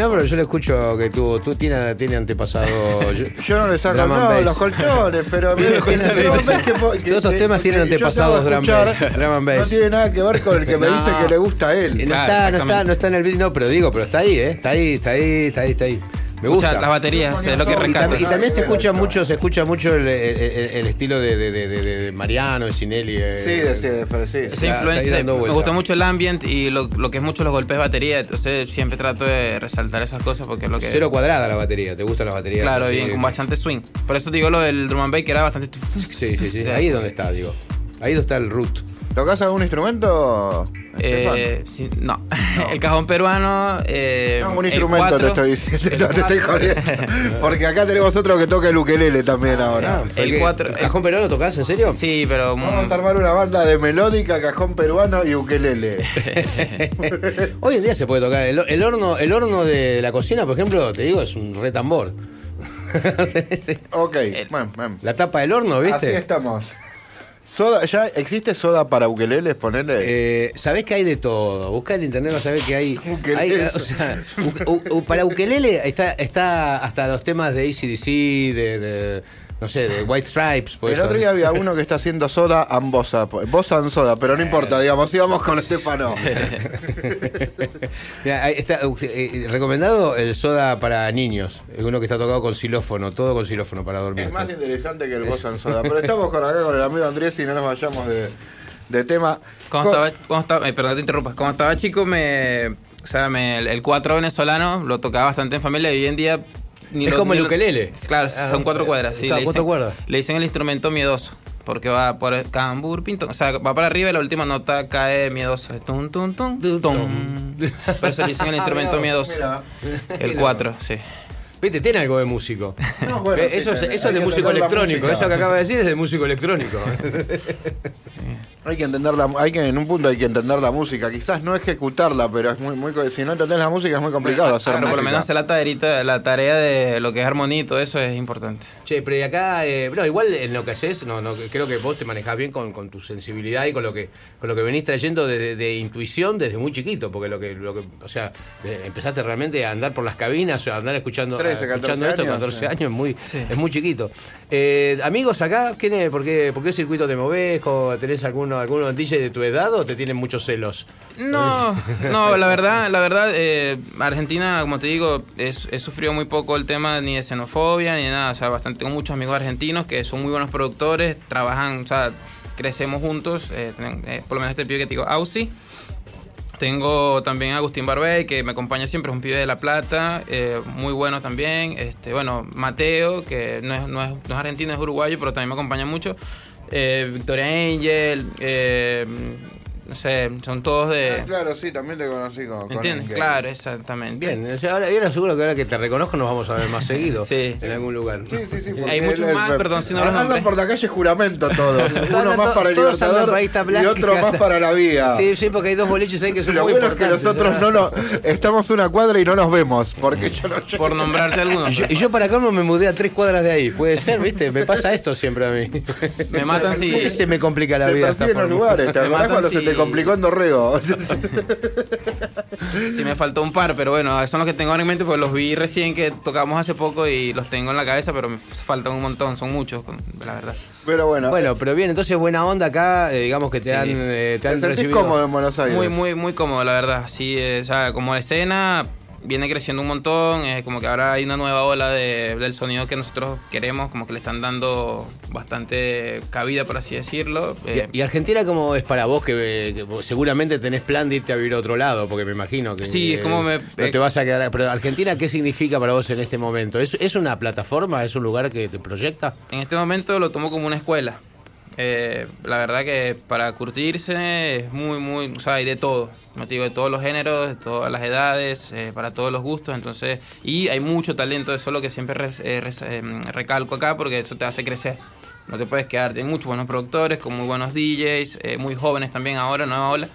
no, pero yo le escucho que tú, tú tiene, tiene antepasado. yo- Yo no le saco Drum and no, bass. los colchones, pero que que- Todos temas tienen antepasados drum and bass. No tiene nada que ver con el que me No. dice que le gusta a él. no, Claro, está, no, está, no está en el beat, no, pero digo, pero está ahí, ¿eh? Está ahí, está ahí, está ahí, está ahí. Me Escucha, gusta. las baterías, es lo que Y Y, rescato. tam- y también se escucha mucho, se escucha mucho el, el- el- el estilo de, de- de- Mariano, de Sinelli. eh. Sí, de, sí, de, sí. Esa influencia, me gusta mucho el ambient y lo, lo que es mucho los golpes de batería, entonces siempre trato de resaltar esas cosas porque es lo que... Cero cuadrada la batería, ¿te gustan las baterías? Claro, bien, con bastante swing. Por eso te digo lo del drum and bass que era bastante... Sí, sí, sí. Ahí es donde está, digo. Ahí donde está el root. ¿Tocás algún instrumento? Eh, sí, no. El cajón peruano... Eh, No, un el instrumento cuatro, te estoy diciendo, el no te estoy jodiendo. Porque acá tenemos otro que toca el ukelele también ahora. El ¿El cajón peruano tocás, en serio? Sí, pero... mm, Vamos a armar una banda de melódica, cajón peruano y ukelele. Hoy en día se puede tocar. El, el horno, el horno de la cocina, por ejemplo, te digo, es un retambor. Ok, bueno, bueno. la tapa del horno, ¿viste? Así estamos. Soda, ¿Ya existe soda para ukeleles? Ponerle. Eh, sabés que hay de todo. Busca en internet, a ver que hay. Ukelele. hay, o sea, u- u- u- para ukelele está, está hasta los temas de ACDC, de, de, no sé, de White Stripes. por el otro día había uno que está haciendo soda ambosa. Bosa en soda, pero no importa, digamos, íbamos con Estefano. Mira, está uh, eh, recomendado el soda para niños. Es uno que está tocado con xilófono, todo con xilófono para dormir. Es más interesante que el Bosa en soda. Pero estamos con acá con el amigo Andrés y no nos vayamos de, de tema. Co- estaba, eh, perdón, te interrumpas. Cuando estaba chico, me, o sea, me, el, el cuatro venezolano lo tocaba bastante en familia y hoy en día. Ni Es lo- como ni el lo- ukelele. Claro, Ah, son cuatro cuerdas. Sí, claro, le cuatro dicen- cuerdas. Le dicen el instrumento miedoso. Porque va por el cambur, pinto. O sea, va para arriba y la última nota cae miedoso. Tum, tum, tum, tum. Por eso le dicen el instrumento miedoso. El cuatro, sí. Viste, tiene algo de músico. No, bueno, sí, eso es, eso es de músico electrónico. Eso que acaba de decir es de músico electrónico. Hay que entender la, hay que en un punto hay que entender la música, quizás no ejecutarla, pero es muy, muy si no entendés la música es muy complicado hacer Pero por lo menos hacer la tareita, la tarea de lo que es armonía y todo eso es importante. Che, pero de acá, eh, no, igual en lo que haces, no, no, creo que vos te manejás bien con, con tu sensibilidad y con lo que con lo que venís trayendo de, de- de intuición desde muy chiquito, porque lo que, lo que o sea, eh, empezaste realmente a andar por las cabinas, o a andar escuchando. 13, 14 escuchando esto, años, 14 sí. años, es muy, Sí. es muy chiquito. Eh, amigos acá, ¿quién es? ¿Por, qué, ¿Por qué circuito te movés? ¿Cómo- ¿Tenés alguno, alguno DJ de tu edad o te tienen muchos celos? No, no, la verdad, la verdad, eh, Argentina, como te digo, es, he sufrido muy poco el tema ni de xenofobia ni de nada. O sea, bastante, tengo muchos amigos argentinos que son muy buenos productores, trabajan, o sea, crecemos juntos. eh, eh, por lo menos este pibe que te digo, Ausi. Tengo también a Agustín Barbey, que me acompaña siempre, es un pibe de La Plata, eh, muy bueno también. Este, bueno, Mateo, que no es, no, es, no es argentino, es uruguayo, pero también me acompaña mucho. Eh, Victoria Angel, eh, no sé, son todos de... Ah, claro, sí, también te conocí con. con ¿Entiendes? Claro, exactamente. Bien, o sea, ahora, yo seguro que ahora que te reconozco nos vamos a ver más seguido Sí. en algún lugar. Sí, sí, sí. Hay muchos más, perdón si no los Andan por la calle juramento todos. Uno más para el Libertador y otro más para la vía. Sí, sí, porque hay dos boliches ahí que son Lo muy bueno es que nosotros no nos. Estamos una cuadra y no nos vemos. Porque yo no. Por nombrarte algunos. Y yo, para colmo me mudé a tres cuadras de ahí. Puede ser, ¿viste? Me pasa esto siempre a mí. Me matan si- ¿Por qué se me complica la Te vida de esta persiguen los forma? lugares. ¿Te Me acordás matan cuando se si- te complicó en Dorrego? Sí me faltó un par, pero bueno, son los que tengo ahora en mente porque los vi recién que tocamos hace poco y los tengo en la cabeza, pero me faltan un montón, son muchos, la verdad. Pero bueno. Bueno, pero bien, entonces buena onda acá, eh, digamos que te Sí. han, eh, te ¿te han sentís recibido. cómodo en Buenos Aires? Muy, muy, muy cómodo, la verdad. Sí, eh, o sea, como escena viene creciendo un montón, como que ahora hay una nueva ola de- del sonido que nosotros queremos, como que le están dando bastante cabida, por así decirlo. Eh, ¿Y, y Argentina cómo es para vos que, eh, que vos seguramente tenés plan de irte a vivir a otro lado? Porque me imagino que Sí, es eh, como me- no te vas a quedar. Pero Argentina, ¿qué significa para vos en este momento? ¿Es, es una plataforma? ¿Es un lugar que te proyecta? En este momento lo tomo como una escuela. Eh, la verdad que para curtirse es muy, muy, o sea, hay de todo. Como digo, de todos los géneros, de todas las edades, eh, para todos los gustos. Entonces, y hay mucho talento, eso es lo que siempre eh, eh, recalco acá porque eso te hace crecer. No te puedes quedar, hay muchos buenos productores, con muy buenos DJs, muy jóvenes también ahora, nueva ola.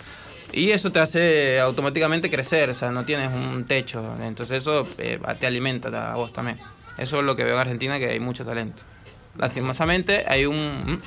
Y eso te hace automáticamente crecer, o sea, no tienes un techo. Entonces eso te alimenta a vos también. Eso es lo que veo en Argentina, que hay mucho talento. Lastimosamente hay un...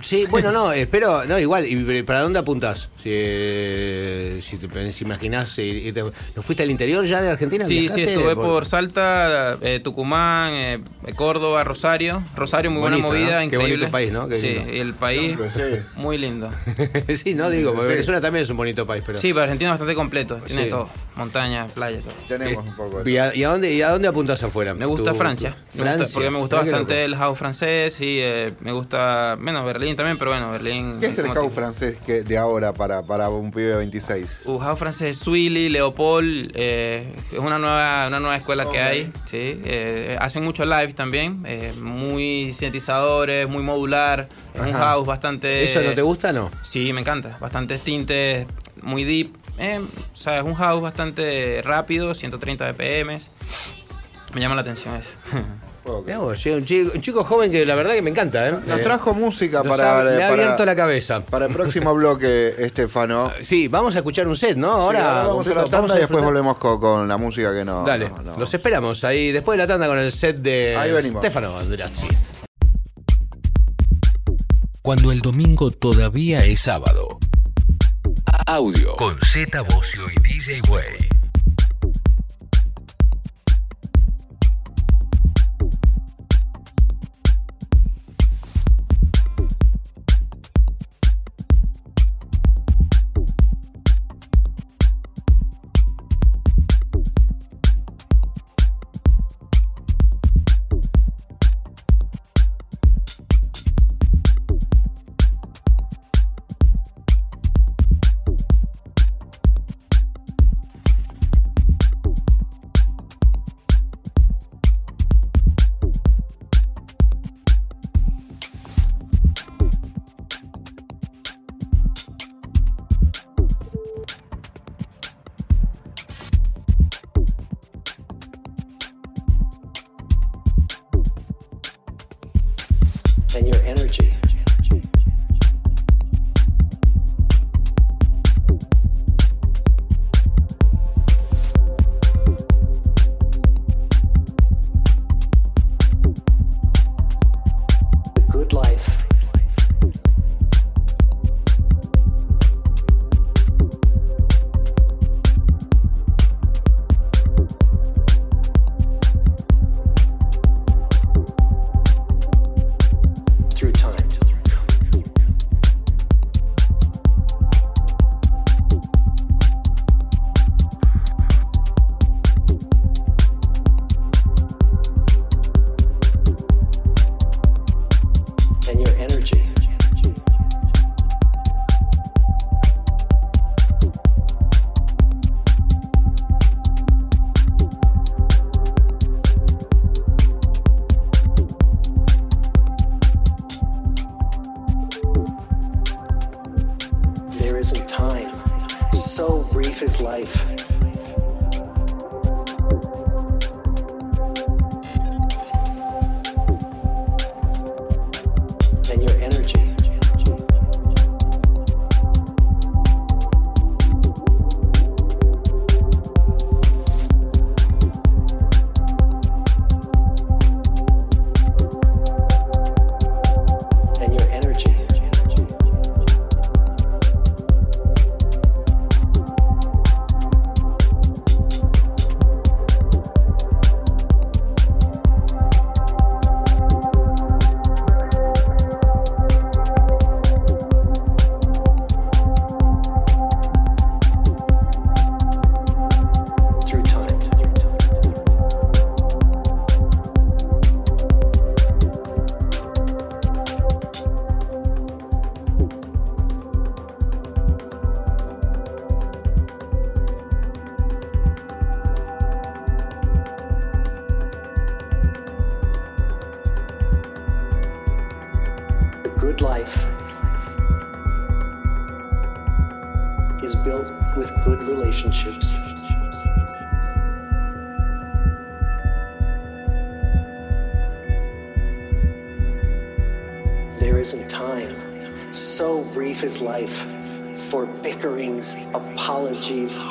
Sí, bueno, no, espero, no, igual, ¿y para dónde apuntás? Si, eh, si te si imaginás, ir- irte- ¿no fuiste al interior ya de Argentina? Sí, sí, estuve por Salta, eh, Tucumán, eh, Córdoba, Rosario. Rosario, muy Bonito, buena movida, ¿no? Qué increíble. bonito país, ¿no? Qué sí, lindo. el país, Sí. muy lindo. sí, no digo, porque Sí. Venezuela también es un bonito país, pero... Sí, pero Argentina es bastante completo, tiene Sí. todo. Montaña, playa, todo. Tenemos un poco de ¿Y a, y a dónde, ¿Y a dónde apuntás afuera? Me gusta Francia. Me gusta- Francia. porque me gusta qué bastante el house francés y eh, me gusta, bueno, Berlín también, pero bueno, Berlín... ¿Qué es el house francés que de ahora para, para un pibe de 26? Uh, house francés, Swilly, Leopold, eh, es una nueva, una nueva escuela que Ok. hay, sí. eh, hacen mucho live también, eh, muy sintetizadores, muy modular, es un house bastante... ¿Eso no te gusta no? Sí, me encanta. Bastantes tintes, muy deep. Eh, o sea, es un house bastante rápido, 130 BPM. Me llama la atención eso. Vos, un, chico, un chico joven que la verdad que me encanta, ¿eh? Nos Eh, trajo música nos para, ha- me ha para- abierto la cabeza. para el próximo bloque, Estefano. Sí, vamos a escuchar un set, ¿no? Ahora, Sí, vamos a la tanda y después volvemos con, con la música que no. Dale, no, no. los esperamos ahí después de la tanda con el set de Ahí venimos. Stefano Andreazzi. Cuando el domingo todavía es sábado. Audio con Z Bocio y DJ Way.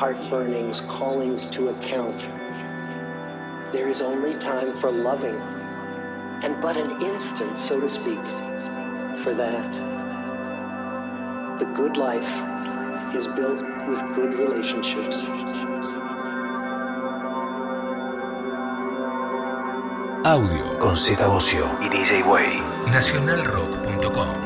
Heartburnings, callings to account. There is only time for loving, and but an instant, so to speak, for that. The good life is built with good relationships. Audio Con Z Bocio y DJ Way. nacionalrock.com.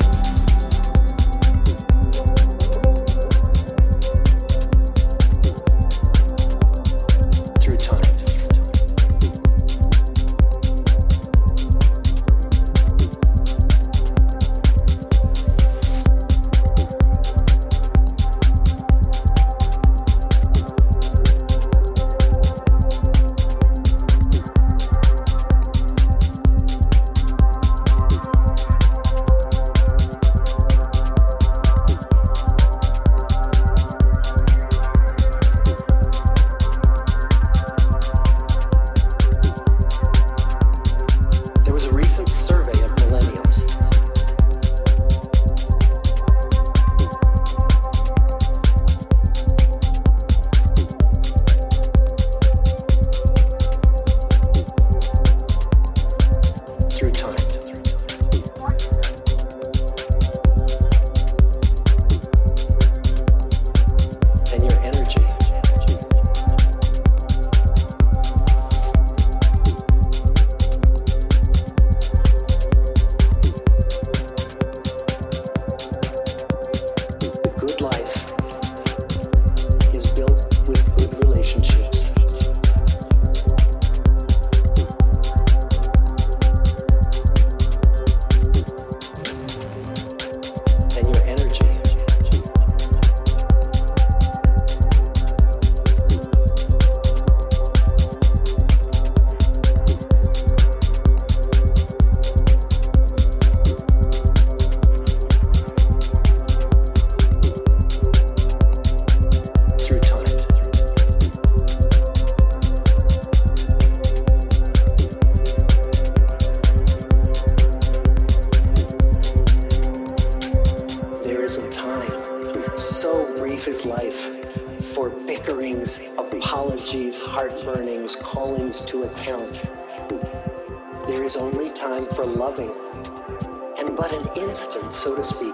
so to speak,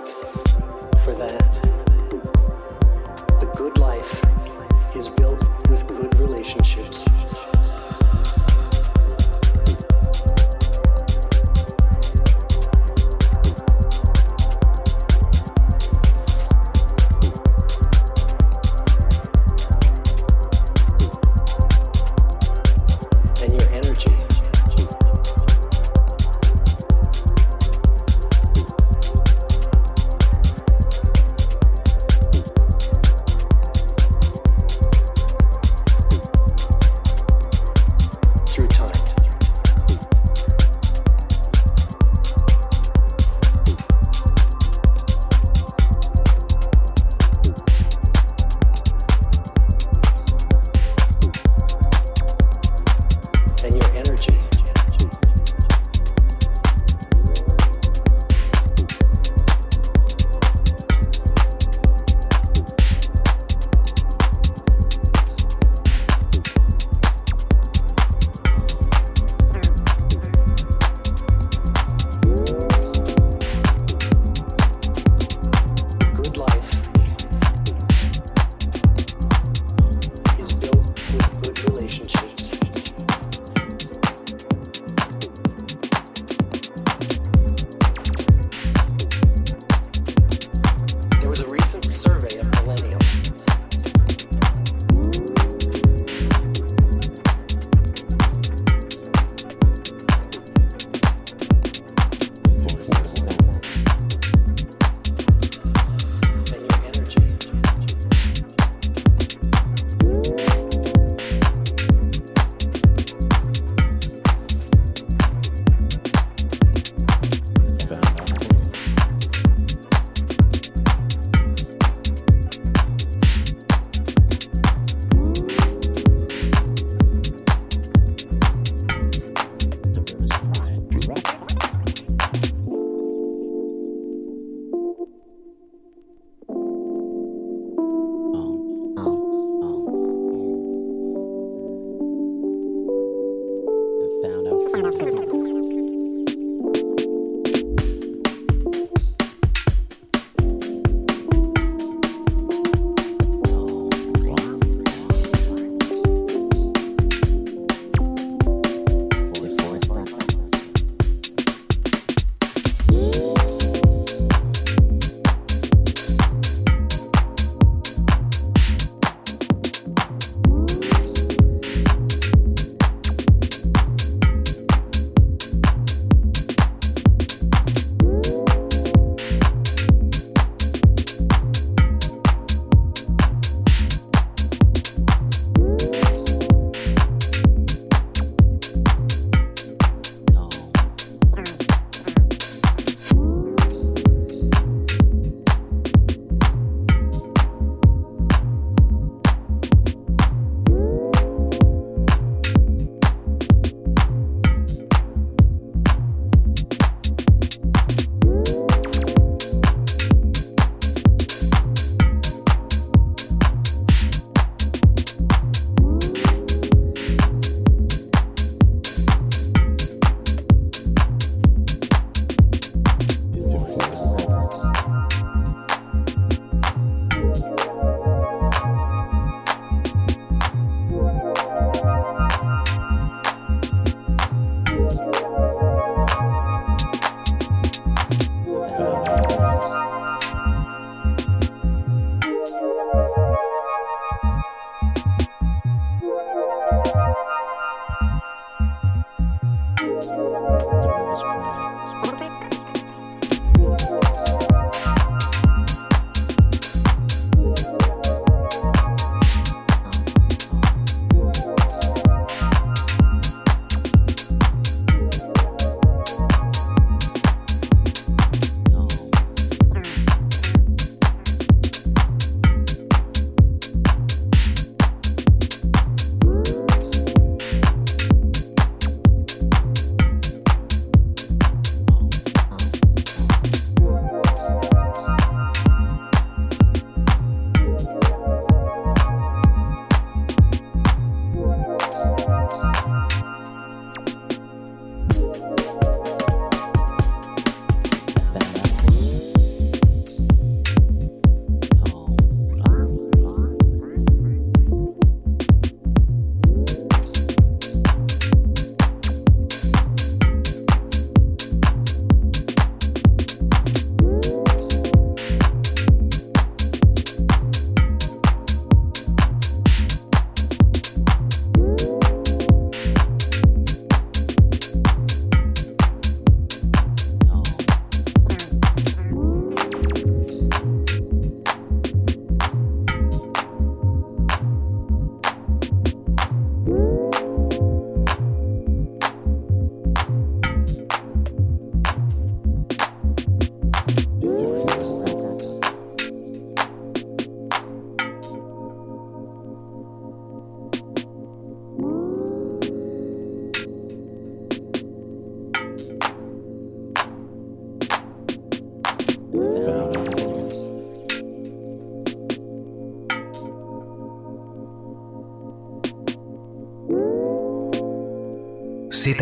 for that. The good life is built with good relationships.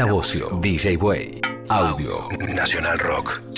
Bocio, DJ Way. Audio Nacional Rock.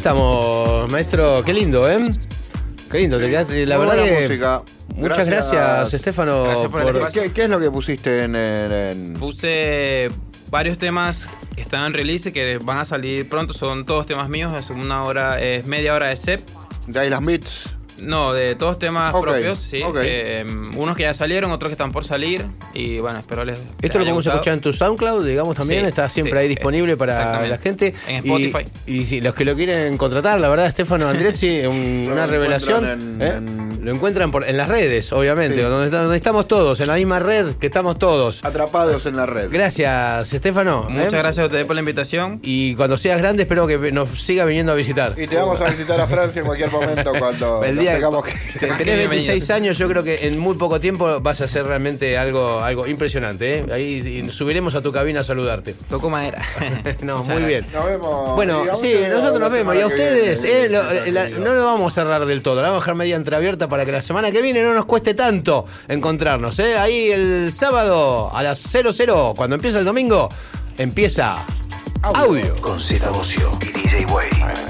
Estamos, maestro. Qué lindo, ¿eh? Qué lindo, te quedaste. La Muy verdad que. música. Muchas gracias, Estefano. Gracias por el por-. ¿Qué, qué es lo que pusiste en, en- en- Puse varios temas que están en release que van a salir pronto. Son todos temas míos. Es una hora, es media hora de set. de Island Beats? No, de todos temas propios, sí. Eh, unos que ya salieron, otros que están por salir. Y bueno, espero les. les Esto lo podemos gustado. escuchar en tu SoundCloud, digamos también, Sí, está siempre sí, ahí disponible para la gente. En Y- Spotify. Y, si los que lo quieren contratar, la verdad, Estefano Andrezzi, un- una revelación. en- ¿eh? en- Lo encuentran por, en las redes, obviamente, Sí. donde, donde estamos todos, en la misma red que estamos todos. Atrapados en la red. Gracias, Estefano. Muchas ¿eh? gracias a ustedes por la invitación. Y cuando seas grande, espero que nos siga viniendo a visitar. Y te vamos a visitar a Francia en cualquier momento cuando El día tengamos que que... Tenés 26 bienvenidos. años, yo creo que en muy poco tiempo vas a hacer realmente algo, algo impresionante. ¿eh? Ahí subiremos a tu cabina a saludarte. Toco madera. No, Muchas muy gracias. bien. Nos vemos. Bueno, sí, nosotros nos vemos. Y a ustedes, viene, eh, lo- la- no lo vamos a cerrar del todo. La vamos a dejar media entreabierta para que la semana que viene no nos cueste tanto encontrarnos. ¿eh? Ahí el sábado a las 00, cuando empieza el domingo, empieza audio. Con Z Bocio y DJ Way.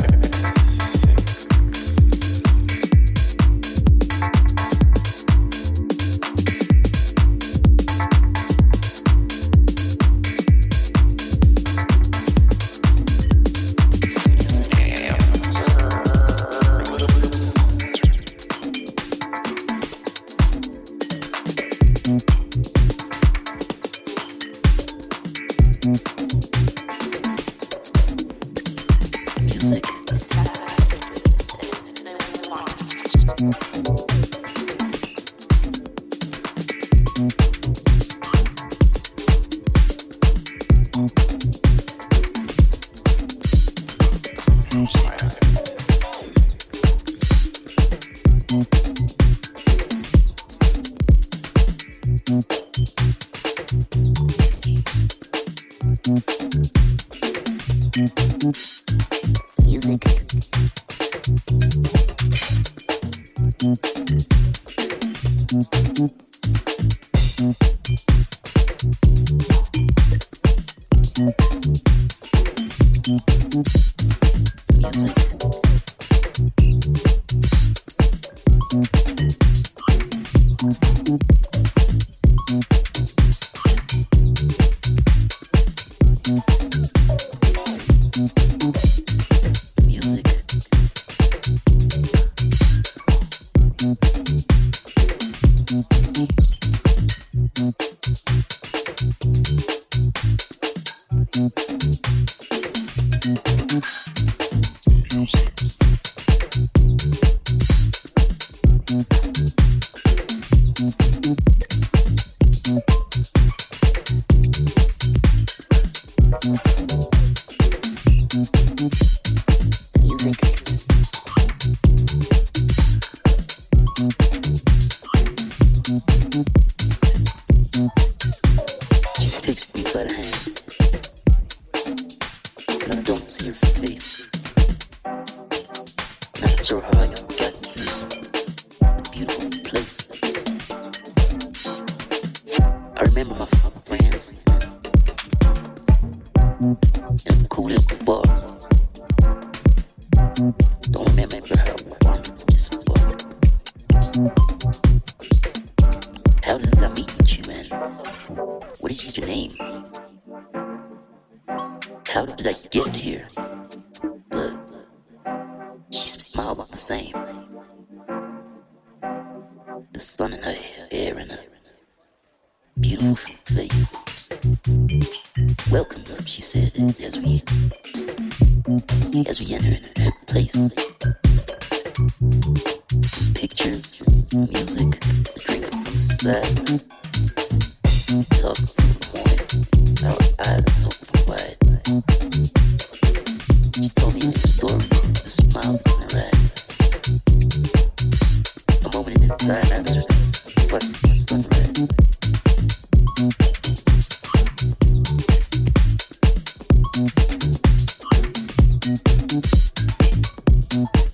you